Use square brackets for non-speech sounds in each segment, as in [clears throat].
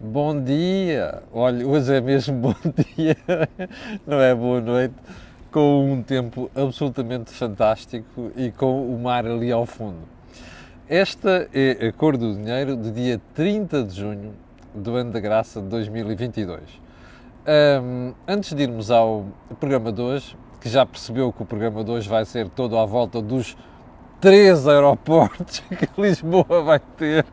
Bom dia! Olha, hoje é mesmo [laughs] bom dia, não é boa noite, com um tempo absolutamente fantástico e com o mar ali ao fundo. Esta é a cor do dinheiro do dia 30 de junho do ano da graça de 2022. Um, antes de irmos ao programa de hoje, que já percebeu que o programa de hoje vai ser todo à volta dos três aeroportos [laughs] que Lisboa vai ter.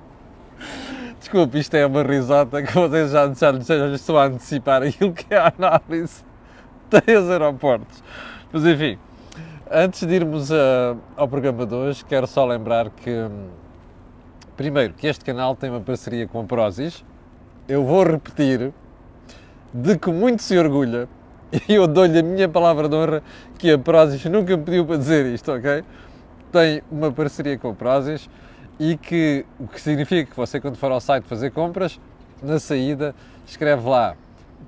Desculpe, isto é uma risada que vocês já, já, já estão a antecipar aquilo que é a análise. [laughs] Três aeroportos. Mas enfim, antes de irmos uh, ao programa de hoje, quero só lembrar que, hum, primeiro, que este canal tem uma parceria com a Prozis. Eu vou repetir, de que muito se orgulha, [laughs] e eu dou-lhe a minha palavra de honra que a Prozis nunca me pediu para dizer isto, ok? Tem uma parceria com a Prozis e que o que significa que você, quando for ao site fazer compras, na saída escreve lá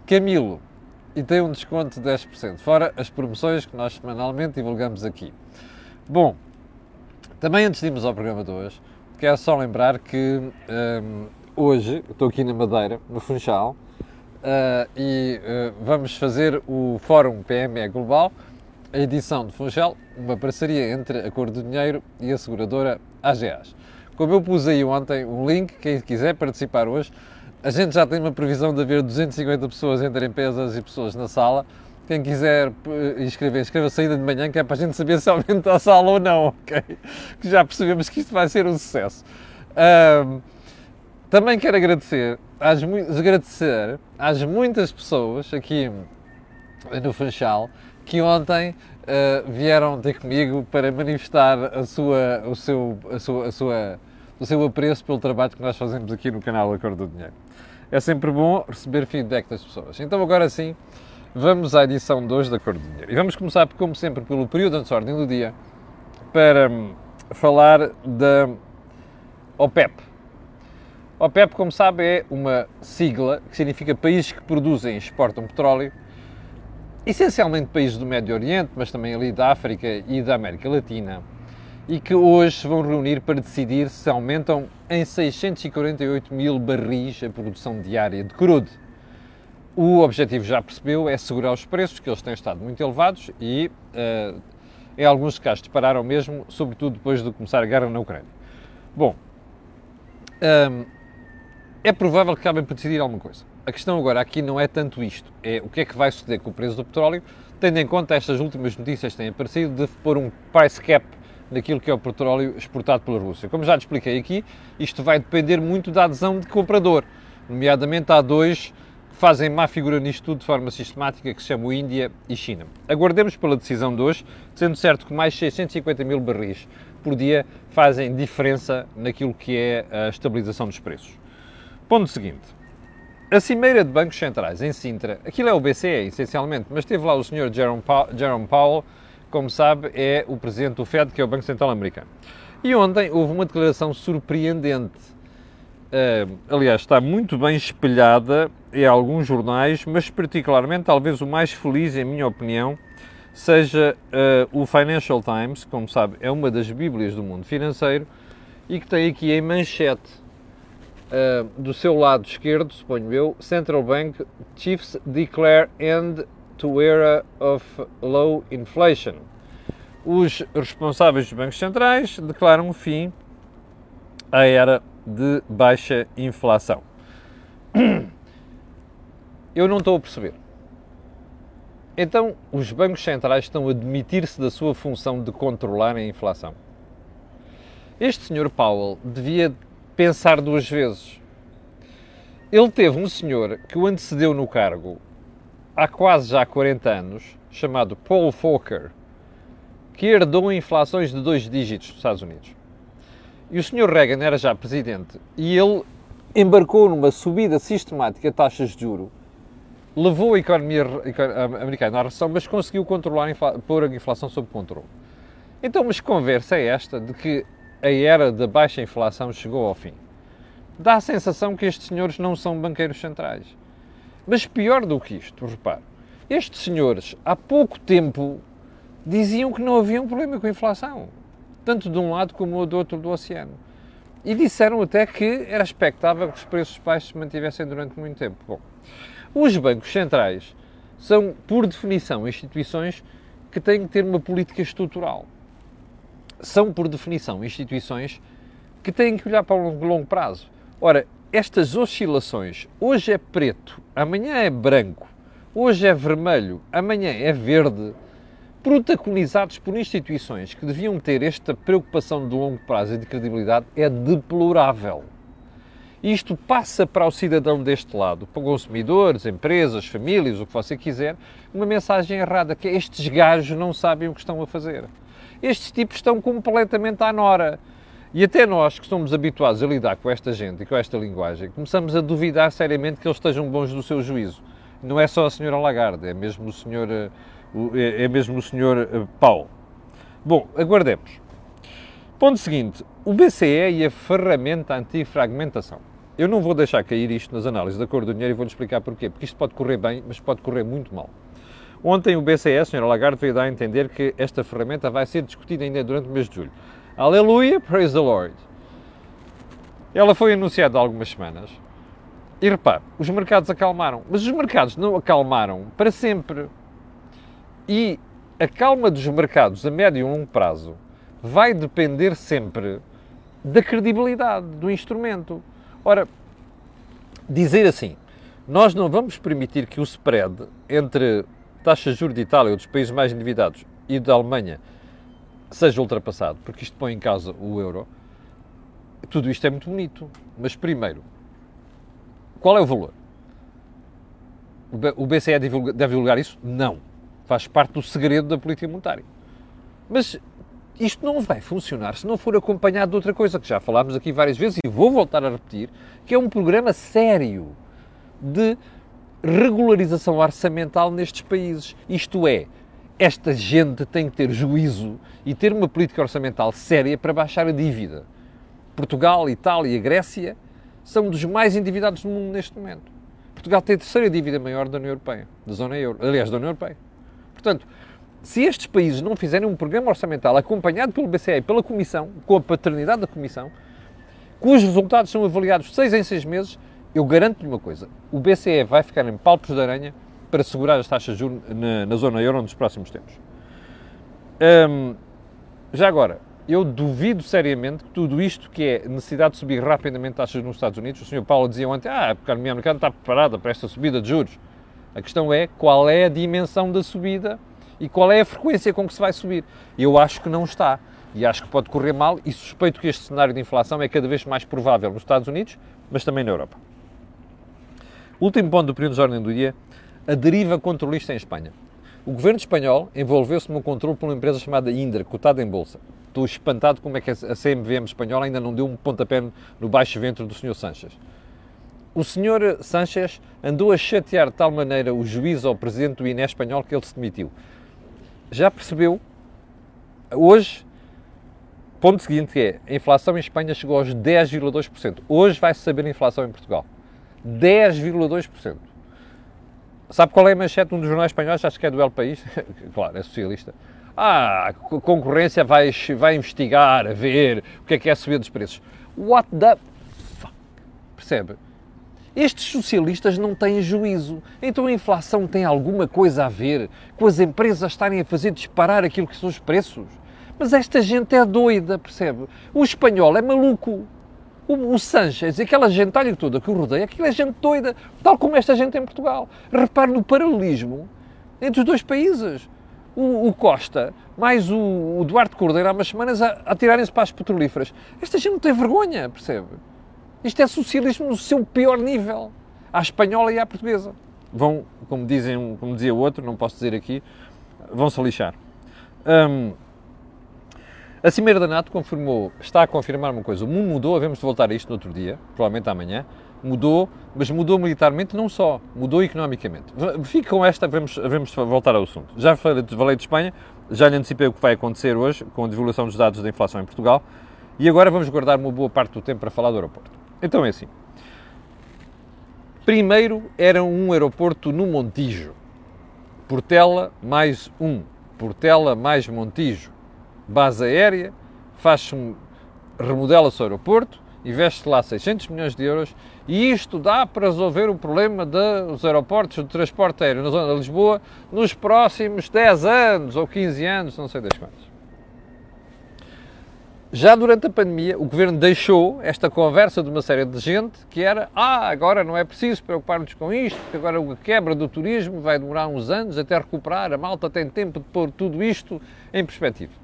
Camilo e tem um desconto de 10%, fora as promoções que nós semanalmente divulgamos aqui. Bom, também antes de irmos ao programa de hoje, quero só lembrar que um, hoje estou aqui na Madeira, no Funchal, uh, e uh, vamos fazer o Fórum PME Global, a edição de Funchal, uma parceria entre a Cor do Dinheiro e a seguradora AGAs. Como eu pus aí ontem um link, quem quiser participar hoje, a gente já tem uma previsão de haver 250 pessoas entre empresas e pessoas na sala. Quem quiser inscrever, inscreva a saída de manhã, que é para a gente saber se aumenta a sala ou não, [laughs] ok? Que já percebemos que isto vai ser um sucesso. Um, também quero agradecer às, agradecer às muitas pessoas aqui no Funchal que ontem uh, vieram ter comigo para manifestar a sua, o, seu, a sua, a sua, o seu apreço pelo trabalho que nós fazemos aqui no canal Acordo do Dinheiro. É sempre bom receber feedback das pessoas. Então, agora sim, vamos à edição 2 da Acordo do Dinheiro. E vamos começar, como sempre, pelo período de ordem do dia para hum, falar da OPEP. OPEP, como sabe, é uma sigla que significa países que produzem e exportam petróleo essencialmente países do Médio Oriente, mas também ali da África e da América Latina, e que hoje se vão reunir para decidir se aumentam em 648 mil barris a produção diária de crude. O objetivo, já percebeu, é segurar os preços, que eles têm estado muito elevados e, uh, em alguns casos, dispararam mesmo, sobretudo depois de começar a guerra na Ucrânia. Bom, um, ehm, é provável que acabem por decidir alguma coisa. A questão agora aqui não é tanto isto, é o que é que vai suceder com o preço do petróleo, tendo em conta estas últimas notícias que têm aparecido de pôr um price cap naquilo que é o petróleo exportado pela Rússia. Como já lhe expliquei aqui, isto vai depender muito da adesão de comprador, nomeadamente há dois que fazem má figura nisto tudo de forma sistemática, que se chamam Índia e China. Aguardemos pela decisão de hoje, sendo certo que mais 650 mil barris por dia fazem diferença naquilo que é a estabilização dos preços. Ponto seguinte. A Cimeira de Bancos Centrais em Sintra, aquilo é o BCE essencialmente, mas teve lá o Sr. Jerome Powell, como sabe, é o presidente do Fed, que é o Banco Central Americano. E ontem houve uma declaração surpreendente. Uh, aliás, está muito bem espelhada em alguns jornais, mas particularmente, talvez o mais feliz, em minha opinião, seja uh, o Financial Times, como sabe, é uma das bíblias do mundo financeiro, e que tem aqui em manchete Uh, do seu lado esquerdo, suponho eu, Central Bank Chiefs declare end to era of low inflation. Os responsáveis dos bancos centrais declaram o fim à era de baixa inflação. [clears throat] Eu não estou a perceber. Então, os bancos centrais estão a demitir-se da sua função de controlar a inflação. Este senhor Powell devia pensar duas vezes. Ele teve um senhor que o antecedeu no cargo há quase já 40 anos, chamado Paul Volcker, que herdou inflações de dois dígitos nos Estados Unidos. E o senhor Reagan era já presidente e ele embarcou numa subida sistemática de taxas de juro, levou a economia americana à recessão, mas conseguiu controlar, pôr a inflação sob controle. Então, mas que conversa é esta de que a era da baixa inflação chegou ao fim. Dá a sensação que estes senhores não são banqueiros centrais. Mas pior do que isto, repare, estes senhores há pouco tempo diziam que não havia um problema com a inflação, tanto de um lado como do outro do oceano. E disseram até que era expectável que os preços baixos se mantivessem durante muito tempo. Bom, os bancos centrais são, por definição, instituições que têm que ter uma política estrutural. São, por definição, instituições que têm que olhar para o longo, prazo. Ora, estas oscilações, hoje é preto, amanhã é branco, hoje é vermelho, amanhã é verde, protagonizados por instituições que deviam ter esta preocupação de longo prazo e de credibilidade, é deplorável. Isto passa para o cidadão deste lado, para consumidores, empresas, famílias, o que você quiser, uma mensagem errada, que estes gajos não sabem o que estão a fazer. Estes tipos estão completamente à nora. E até nós, que estamos habituados a lidar com esta gente e com esta linguagem, começamos a duvidar seriamente que eles estejam bons do seu juízo. Não é só a senhora Lagarde, é mesmo o senhor, eh, é, é mesmo o senhor eh, Paulo. Bom, aguardemos. Ponto seguinte, o BCE e a ferramenta antifragmentação. Eu não vou deixar cair isto nas análises da cor do dinheiro e vou-lhe explicar porquê. Porque isto pode correr bem, mas pode correr muito mal. Ontem o BCE, a senhora Lagarde, veio dar a entender que esta ferramenta vai ser discutida ainda durante o mês de julho. Aleluia, praise the Lord. Ela foi anunciada há algumas semanas e repare, os mercados acalmaram, mas os mercados não acalmaram para sempre. E a calma dos mercados a médio e longo prazo vai depender sempre da credibilidade do instrumento. Ora, dizer assim, nós não vamos permitir que o spread entre taxas de juros de Itália, ou dos países mais endividados, e da Alemanha seja ultrapassado, porque isto põe em causa o euro, tudo isto é muito bonito. Mas primeiro, qual é o valor? O BCE deve divulgar isso? Não. Faz parte do segredo da política monetária. Mas isto não vai funcionar se não for acompanhado de outra coisa que já falámos aqui várias vezes e vou voltar a repetir, que é um programa sério de regularização orçamental nestes países. Isto é, esta gente tem que ter juízo e ter uma política orçamental séria para baixar a dívida. Portugal, Itália e Grécia são dos mais endividados do mundo neste momento. Portugal tem a terceira dívida maior da União Europeia, da zona euro, aliás, da União Europeia. Portanto, se estes países não fizerem um programa orçamental acompanhado pelo BCE e pela Comissão, com a paternidade da Comissão, cujos resultados são avaliados seis em seis meses, eu garanto-lhe uma coisa: o BCE vai ficar em palpos de aranha para segurar as taxas de juros na, na zona euro nos próximos tempos. Já agora, eu duvido seriamente que tudo isto que é necessidade de subir rapidamente taxas nos Estados Unidos, o Sr. Paulo dizia ontem, ah, a economia americana está preparada para esta subida de juros. A questão é qual é a dimensão da subida e qual é a frequência com que se vai subir. Eu acho que não está. E acho que pode correr mal e suspeito que este cenário de inflação é cada vez mais provável nos Estados Unidos, mas também na Europa. Último ponto do período de ordem do dia, a deriva controlista em Espanha. O governo espanhol envolveu-se num controle por uma empresa chamada Indra, cotada em bolsa. Estou espantado como é que a CMVM espanhola ainda não deu um pontapé no baixo ventre do Sr. Sanchez. O Sr. Sanchez andou a chatear de tal maneira o juiz ao presidente do INE espanhol que ele se demitiu. Já percebeu? Hoje, ponto seguinte é, a inflação em Espanha chegou aos 10,2%. Hoje vai-se saber a inflação em Portugal. 10,2%. Sabe qual é a manchete de um dos jornais espanhóis? Acho que é do El País. [laughs] claro, é socialista. Ah, a concorrência vai, vai investigar, a ver o que é que é a subida dos preços. What the fuck? Percebe? Estes socialistas não têm juízo. Então a inflação tem alguma coisa a ver com as empresas estarem a fazer disparar aquilo que são os preços? Mas esta gente é doida, percebe? O espanhol é maluco. O, o Sanchez e aquela gentalha toda que o rodeia, aquilo é gente doida, tal como esta gente em Portugal. Repare no paralelismo entre os dois países. O, o Costa, mais o, o, Duarte Cordeiro, há umas semanas a, a tirarem-se para as petrolíferas. Esta gente não tem vergonha, percebe? Isto é socialismo no seu pior nível. À espanhola e à portuguesa. Vão, como, dizem, como dizia o outro, não posso dizer aqui, vão-se lixar. Hum, a Cimeira da NATO confirmou, está a confirmar uma coisa, o mundo mudou, havemos de voltar a isto no outro dia, provavelmente amanhã, mudou, mas mudou militarmente não só, mudou economicamente. Fique com esta, vamos, vamos voltar ao assunto. Já falei, falei de Espanha, já lhe antecipei o que vai acontecer hoje com a divulgação dos dados da inflação em Portugal e agora vamos guardar uma boa parte do tempo para falar do aeroporto. Então é assim. Primeiro era um aeroporto no Montijo. Portela mais um. Portela mais Montijo base aérea, um, remodela-se o aeroporto investe lá 600 milhões de euros e isto dá para resolver o problema dos aeroportos, do transporte aéreo na zona de Lisboa nos próximos 10 anos ou 15 anos, não sei das quantas. Já durante a pandemia, o governo deixou esta conversa de uma série de gente que era: ah, agora não é preciso preocupar-nos com isto, porque agora a quebra do turismo vai demorar uns anos até recuperar, a malta tem tempo de pôr tudo isto em perspectiva.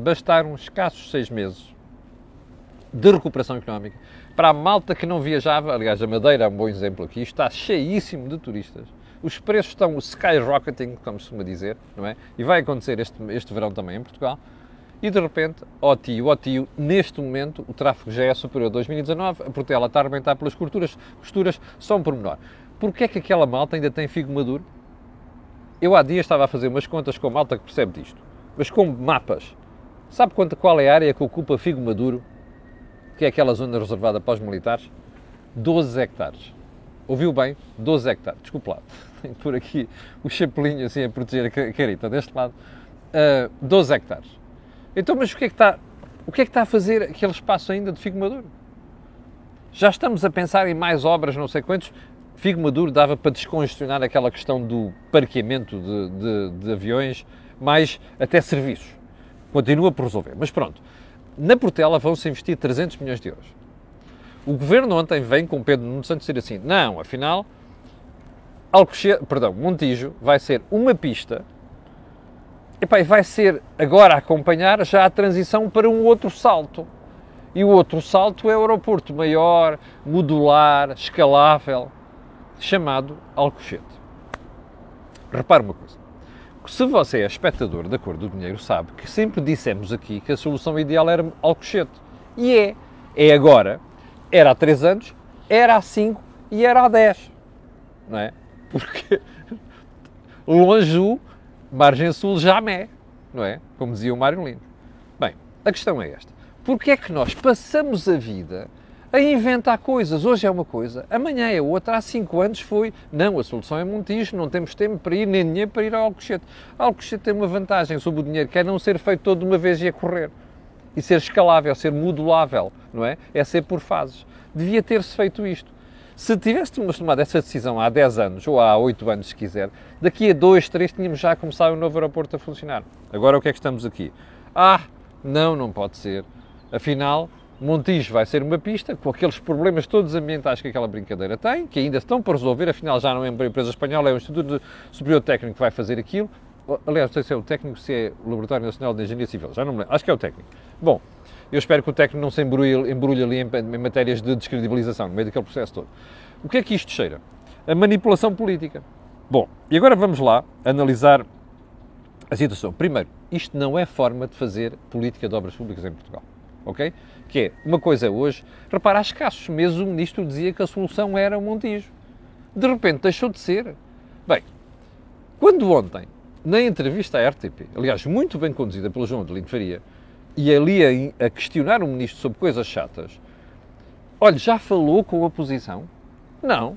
Bastaram escassos seis meses de recuperação económica para a malta que não viajava. Aliás, a Madeira é um bom exemplo aqui, está cheíssimo de turistas. Os preços estão skyrocketing, como se costuma dizer, não é? E vai acontecer este, este verão também em Portugal e de repente, ó tio, ó tio, neste momento o tráfego já é superior a 2019, a Portela está a arrebentar pelas costuras, costuras só um pormenor. Porquê é que aquela malta ainda tem figo maduro? Eu há dias estava a fazer umas contas com malta que percebe disto, mas com mapas. Sabe quanto, qual é a área que ocupa figo maduro, que é aquela zona reservada para os militares? 12 hectares. Ouviu bem? 12 hectares. Desculpe lá, [laughs] tenho por aqui o chapelinho assim a proteger a carita deste lado. Uh, ah, 12 hectares. Então, mas o que é que está, o que é que está a fazer aquele espaço ainda de Figo Maduro? Já estamos a pensar em mais obras, não sei quantos. Figo Maduro dava para descongestionar aquela questão do parqueamento de, de, de aviões, mais até serviços. Continua por resolver. Mas pronto, na Portela vão-se investir 300 milhões de euros. O governo ontem vem com Pedro Nuno Santos dizer assim: não, afinal, Alcochete, perdão, Montijo vai ser uma pista Epá, e vai ser agora acompanhar já a transição para um outro salto. E o outro salto é o aeroporto maior, modular, escalável, chamado Alcochete. Repare uma coisa. Se você é espectador da cor do dinheiro, sabe que sempre dissemos aqui que a solução ideal era Alcochete. E é. É agora. Era há 3 anos, era há 5 e era há 10. Não é? Porque [laughs] longe margem sul jamais, não é? Como dizia o Mário Lino. Bem, a questão é esta. Porquê é que nós passamos a vida a inventar coisas? Hoje é uma coisa, amanhã é outra, há cinco anos foi, não, a solução é Montijo, não temos tempo para ir, nem dinheiro para ir ao Alcochete. Alcochete tem uma vantagem sobre o dinheiro, que é não ser feito todo de uma vez e a correr. E ser escalável, ser modulável, não é? É ser por fases. Devia ter-se feito isto. Se tivéssemos tomado essa decisão há 10 anos, ou há 8 anos, se quiser, daqui a 2, 3 tínhamos já começado o novo aeroporto a funcionar. Agora o que é que estamos aqui? Ah, não, não pode ser. Afinal, Montijo vai ser uma pista com aqueles problemas todos ambientais que aquela brincadeira tem, que ainda estão por resolver, afinal já não é uma empresa espanhola, é o Instituto Superior Técnico que vai fazer aquilo. Aliás, não sei se é o técnico, se é o Laboratório Nacional de Engenharia Civil, já não me lembro, acho que é o técnico. Bom, eu espero que o técnico não se embrulhe, embrulhe ali em, em, matérias de descredibilização, no meio daquele processo todo. O que é que isto cheira? A manipulação política. Bom, e agora vamos lá analisar a situação. Primeiro, isto não é forma de fazer política de obras públicas em Portugal. Ok? Que é, uma coisa é hoje, repara, há escassos meses o ministro dizia que a solução era o Montijo. De repente deixou de ser. Bem, quando ontem, na entrevista à RTP, aliás, muito bem conduzida pelo João de Lino Faria, e ali a, a questionar o ministro sobre coisas chatas, olha, já falou com a oposição? Não.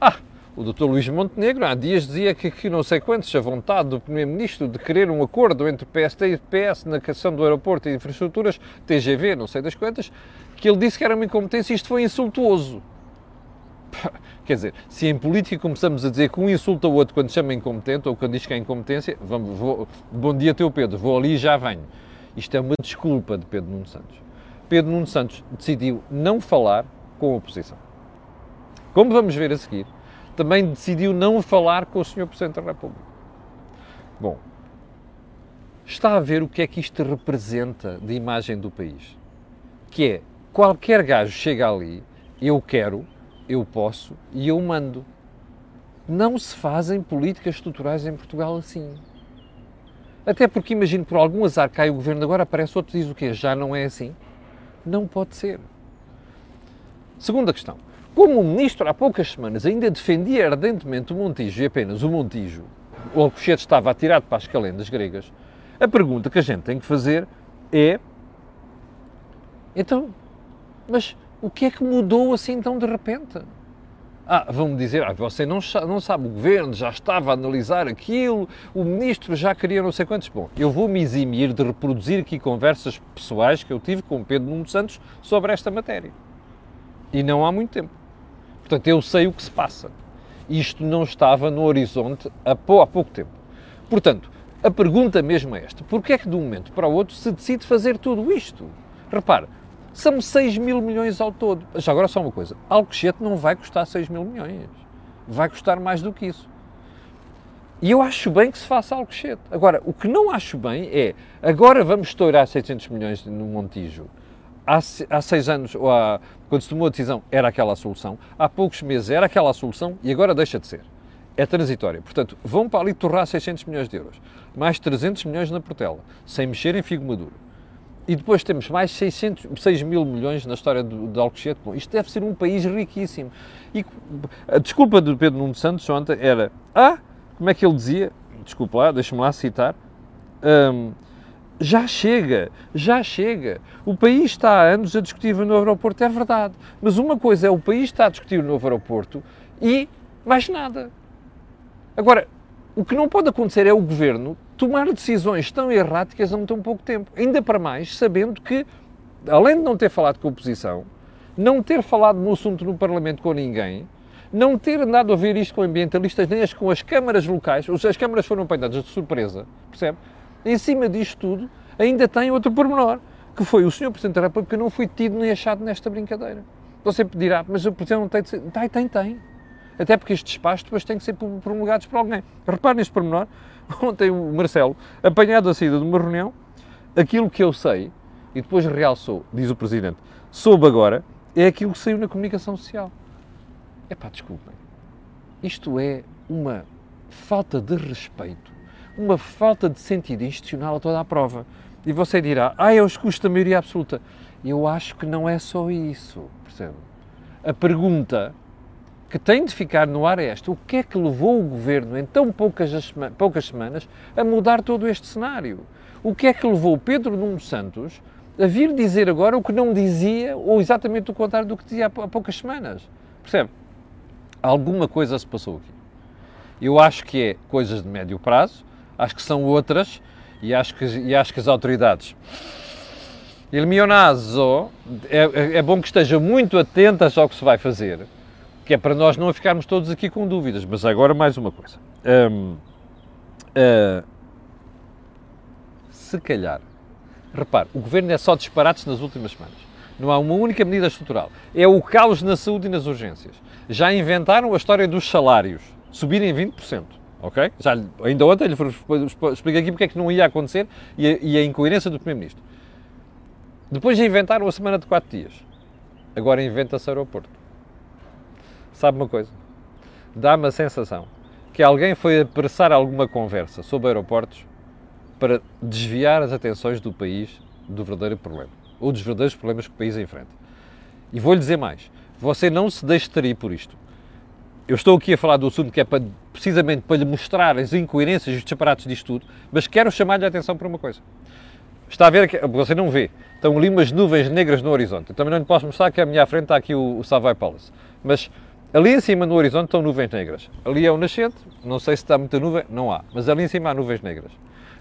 Ah, o Dr. Luís Montenegro há dias dizia que, que não sei quantos, a vontade do Primeiro-Ministro de querer um acordo entre PST e PS na questão do aeroporto e infraestruturas, TGV, não sei das quantas, que ele disse que era uma incompetência e isto foi insultuoso. Quer dizer, se em política começamos a dizer que um insulta o outro quando chama incompetente ou quando diz que é incompetência, vamos, vou, bom dia teu Pedro, vou ali e já venho. Isto é uma desculpa de Pedro Nuno Santos. Pedro Nuno Santos decidiu não falar com a oposição. Como vamos ver a seguir, também decidiu não falar com o Sr. Presidente da República. Bom, está a ver o que é que isto representa de imagem do país. Que é, qualquer gajo chega ali, eu quero, eu posso e eu mando. Não se fazem políticas estruturais em Portugal assim. Até porque imagino por algum azar cai o governo agora, aparece outro e diz o quê? Já não é assim? Não pode ser. Segunda questão. Como o ministro há poucas semanas ainda defendia ardentemente o Montijo e apenas o Montijo, o Alcochete estava atirado para as calendas gregas, a pergunta que a gente tem que fazer é então, mas o que é que mudou assim tão de repente? Ah, vão-me dizer, ah, você não, não sabe, o governo já estava a analisar aquilo, o ministro já queria não sei quantos. Bom, eu vou me eximir de reproduzir aqui conversas pessoais que eu tive com Pedro Nuno Santos sobre esta matéria. E não há muito tempo. Portanto, eu sei o que se passa. Isto não estava no horizonte há, pouco tempo. Portanto, a pergunta mesmo é esta: porquê é que de um momento para o outro se decide fazer tudo isto? Repare, são 6 mil milhões ao todo. Já agora só uma coisa: Alcochete não vai custar 6 mil milhões. Vai custar mais do que isso. E eu acho bem que se faça Alcochete. Agora, o que não acho bem é, agora vamos estourar 600 milhões no Montijo. Há, há seis anos, ou há, quando se tomou a decisão, era aquela a solução. Há poucos meses era aquela a solução e agora deixa de ser. É transitória. Portanto, vão para ali torrar 600 milhões de euros. Mais 300 milhões na Portela, sem mexer em figo maduro e depois temos mais 600, 6 mil milhões na história de, de Alcochete. Bom, isto deve ser um país riquíssimo. E a desculpa do Pedro Nuno Santos ontem era, ah, como é que ele dizia? Desculpa lá, deixa-me lá citar. Um, já chega, já chega. O país está há anos a discutir o novo aeroporto, é verdade. Mas uma coisa é o país está a discutir o novo aeroporto e mais nada. Agora, o que não pode acontecer é o governo tomar decisões tão erráticas há tão pouco tempo. Ainda para mais, sabendo que, além de não ter falado com a oposição, não ter falado no assunto no Parlamento com ninguém, não ter andado a ver isto com ambientalistas, nem as, com as câmaras locais, as câmaras foram apanhadas de surpresa, percebe? Em cima disto tudo, ainda tem outro pormenor, que foi o Sr. Presidente da República não foi tido nem achado nesta brincadeira. Você dirá, mas o Presidente não tem de ser... Tem, tem, tem. Até porque estes espaços depois têm que ser promulgados por alguém. Repare neste pormenor, [laughs] Ontem o Marcelo, apanhado a saída de uma reunião, aquilo que eu sei, e depois realçou, diz o Presidente, soube agora, é aquilo que saiu na comunicação social. É pá, desculpem. Isto é uma falta de respeito, uma falta de sentido institucional a toda a prova. E você dirá, ah, é os custos da maioria absoluta. Eu acho que não é só isso, percebe? A pergunta que tem de ficar no ar é esta. O que é que levou o governo, em tão poucas, poucas semanas, a mudar todo este cenário? O que é que levou Pedro Nuno Santos a vir dizer agora o que não dizia, ou exatamente o contrário do que dizia há poucas semanas? Percebe? Alguma coisa se passou aqui. Eu acho que é coisas de médio prazo, acho que são outras, e acho que, e acho que as autoridades. Il mio naso é, é bom que estejam muito atentas ao que se vai fazer que é para nós não ficarmos todos aqui com dúvidas. Mas agora mais uma coisa. Uh, se calhar, repare, o governo é só disparates nas últimas semanas. Não há uma única medida estrutural. É o caos na saúde e nas urgências. Já inventaram a história dos salários subirem 20%. Ok? Já, ainda ontem lhe expliquei aqui porque é que não ia acontecer e a, e a incoerência do Primeiro-Ministro. Depois inventaram a semana de 4 dias. Agora inventa-se aeroporto sabe uma coisa? Dá-me a sensação que alguém foi apressar alguma conversa sobre aeroportos para desviar as atenções do país do verdadeiro problema, ou dos verdadeiros problemas que o país enfrenta. E vou-lhe dizer mais: você não se deixe trair por isto. Eu estou aqui a falar do assunto que é para, precisamente para lhe mostrar as incoerências e os disparates disto tudo, mas quero chamar-lhe a atenção para uma coisa. Está a ver, que você não vê, estão ali umas nuvens negras no horizonte. Eu também não lhe posso mostrar que à minha frente está aqui o, o Savoy Palace. Mas Ali em cima no horizonte estão nuvens negras. Ali é o nascente, não sei se está muita nuvem, não há, mas ali em cima há nuvens negras.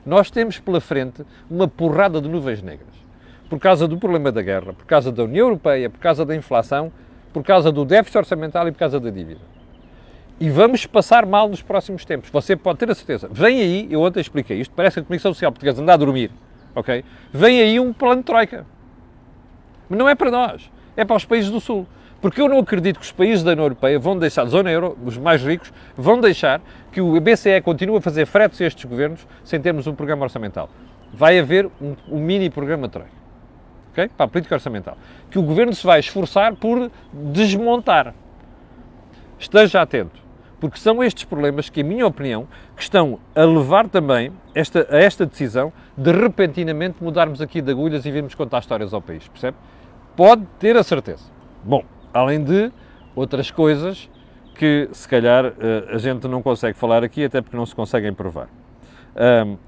Nós temos pela frente uma porrada de nuvens negras. Por causa do problema da guerra, por causa da União Europeia, por causa da inflação, por causa do déficit orçamental e por causa da dívida. E vamos passar mal nos próximos tempos. Você pode ter a certeza. Vem aí, eu ontem expliquei isto, parece que a Comissão Social Portuguesa anda a dormir, ok? Vem aí um plano de troika. Mas não é para nós, é para os países do Sul. Porque eu não acredito que os países da União Europeia vão deixar, zona euro, os mais ricos, vão deixar que o BCE continue a fazer fretes a estes governos sem termos um programa orçamental. Vai haver um, um mini programa Troika. Okay? Para a política orçamental. Que o governo se vai esforçar por desmontar. Esteja atento. Porque são estes problemas que, em minha opinião, que estão a levar também esta, a esta decisão de repentinamente mudarmos aqui de agulhas e virmos contar histórias ao país. Percebe? Pode ter a certeza. Bom, além de outras coisas que se calhar eh, a gente não consegue falar aqui, até porque não se conseguem provar.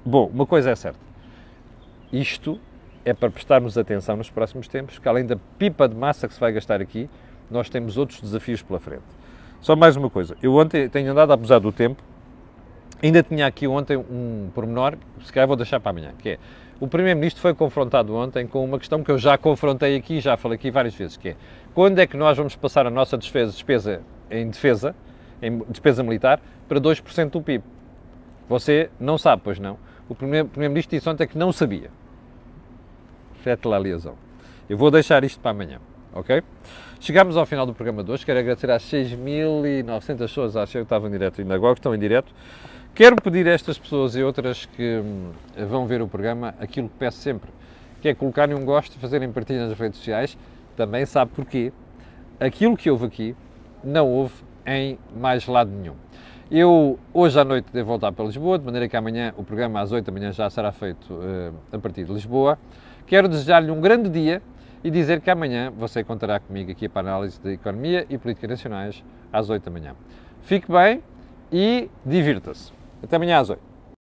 Bom, uma coisa é certa, isto é para prestarmos atenção nos próximos tempos, que além da pipa de massa que se vai gastar aqui, nós temos outros desafios pela frente. Só mais uma coisa. Eu ontem tenho andado a abusar do tempo. Ainda tinha aqui ontem um pormenor, se calhar vou deixar para amanhã, que é o Primeiro-Ministro foi confrontado ontem com uma questão que eu já confrontei aqui, já falei aqui várias vezes, que é quando é que nós vamos passar a nossa despesa, despesa em defesa, em despesa militar, para 2% do PIB? Você não sabe, pois não. O Primeiro-Ministro disse ontem que não sabia. Fete lá a liaison. Eu vou deixar isto para amanhã, ok? Chegamos ao final do programa de hoje. Quero agradecer às 6.900 pessoas, acho que estavam em direto ainda agora, que estão em direto. Quero pedir a estas pessoas e outras que hum, vão ver o programa aquilo que peço sempre, que é colocarem um gosto, fazerem partilha nas redes sociais. Também sabe porquê. Aquilo que houve aqui não houve em mais lado nenhum. Eu hoje à noite devo voltar para Lisboa, de maneira que amanhã o programa às 8 da manhã já será feito uh, a partir de Lisboa. Quero desejar-lhe um grande dia e dizer que amanhã você contará comigo aqui para a análise de economia e política nacionais às 8 da manhã. Fique bem e divirta-se. Até amanhã às 8.